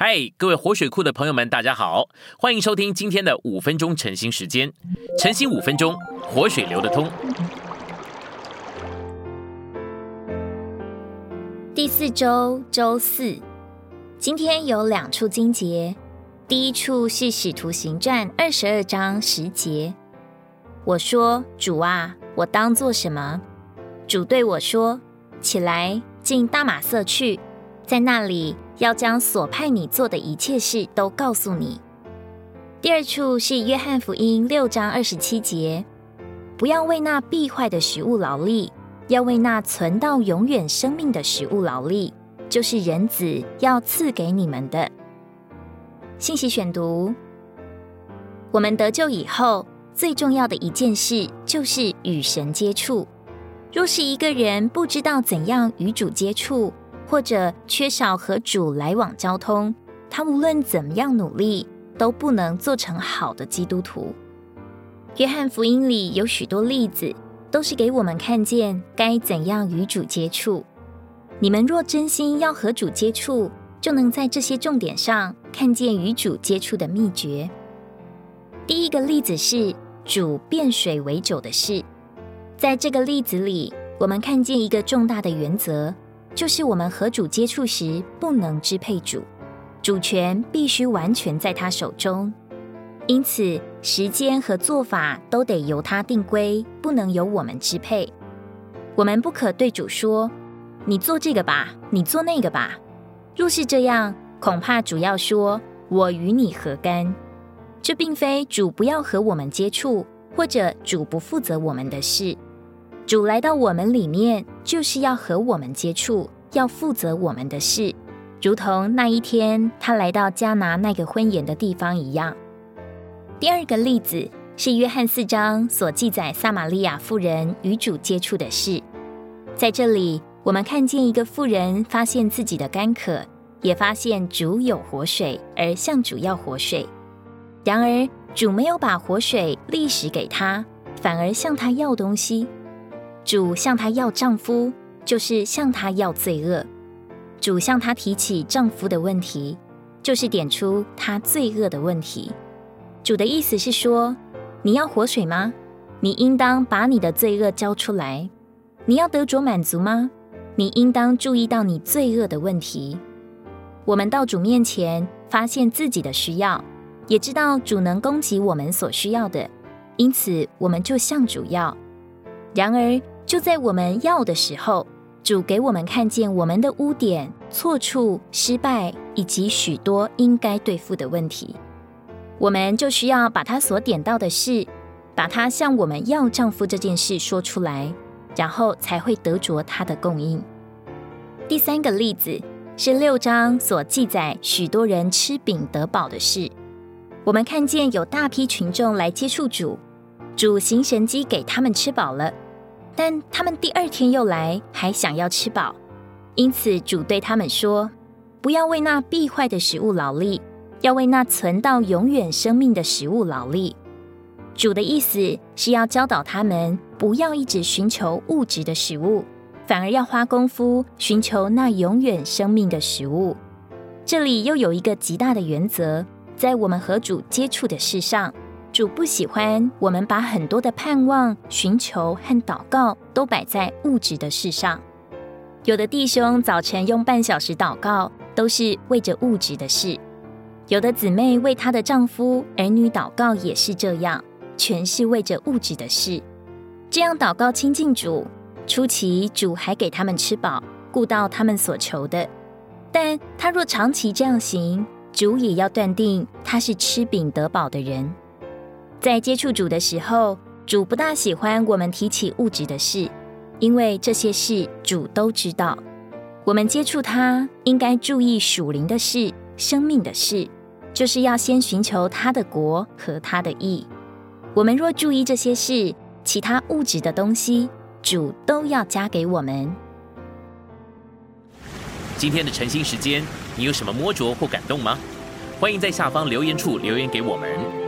嗨，各位活水库的朋友们，大家好，欢迎收听今天的五分钟晨兴时间。晨兴五分钟，活水流得通。第四周周四，今天有两处经节。第一处是《使徒行传》二十二章十节。我说：“主啊，我当做什么？”主对我说：“起来，进大马色去，在那里。”要将所派你做的一切事都告诉你。第二处是约翰福音六章二十七节，不要为那必坏的食物劳力，要为那存到永远生命的食物劳力，就是人子要赐给你们的。信息选读：我们得救以后，最重要的一件事就是与神接触。若是一个人不知道怎样与主接触，或者缺少和主来往交通，他无论怎么样努力，都不能做成好的基督徒。约翰福音里有许多例子，都是给我们看见该怎样与主接触。你们若真心要和主接触，就能在这些重点上看见与主接触的秘诀。第一个例子是主变水为酒的事，在这个例子里，我们看见一个重大的原则。就是我们和主接触时，不能支配主，主权必须完全在他手中。因此，时间和做法都得由他定规，不能由我们支配。我们不可对主说：“你做这个吧，你做那个吧。”若是这样，恐怕主要说：“我与你何干？”这并非主不要和我们接触，或者主不负责我们的事。主来到我们里面，就是要和我们接触，要负责我们的事，如同那一天他来到加拿那个婚宴的地方一样。第二个例子是约翰四章所记载撒玛利亚妇人与主接触的事。在这里，我们看见一个妇人发现自己的干渴，也发现主有活水，而向主要活水。然而，主没有把活水立时给他，反而向他要东西。主向她要丈夫，就是向她要罪恶。主向她提起丈夫的问题，就是点出她罪恶的问题。主的意思是说：你要活水吗？你应当把你的罪恶交出来。你要得着满足吗？你应当注意到你罪恶的问题。我们到主面前，发现自己的需要，也知道主能供给我们所需要的，因此我们就向主要。然而，就在我们要的时候，主给我们看见我们的污点、错处、失败，以及许多应该对付的问题。我们就需要把他所点到的事，把他向我们要丈夫这件事说出来，然后才会得着他的供应。第三个例子是六章所记载许多人吃饼得饱的事。我们看见有大批群众来接触主，主行神机给他们吃饱了。但他们第二天又来，还想要吃饱，因此主对他们说：“不要为那必坏的食物劳力，要为那存到永远生命的食物劳力。”主的意思是要教导他们，不要一直寻求物质的食物，反而要花功夫寻求那永远生命的食物。这里又有一个极大的原则，在我们和主接触的事上。主不喜欢我们把很多的盼望、寻求和祷告都摆在物质的事上。有的弟兄早晨用半小时祷告，都是为着物质的事；有的姊妹为她的丈夫、儿女祷告，也是这样，全是为着物质的事。这样祷告亲近主，初期主还给他们吃饱，顾到他们所求的；但他若长期这样行，主也要断定他是吃饼得饱的人。在接触主的时候，主不大喜欢我们提起物质的事，因为这些事主都知道。我们接触他，应该注意属灵的事、生命的事，就是要先寻求他的国和他的义。我们若注意这些事，其他物质的东西，主都要加给我们。今天的晨兴时间，你有什么摸着或感动吗？欢迎在下方留言处留言给我们。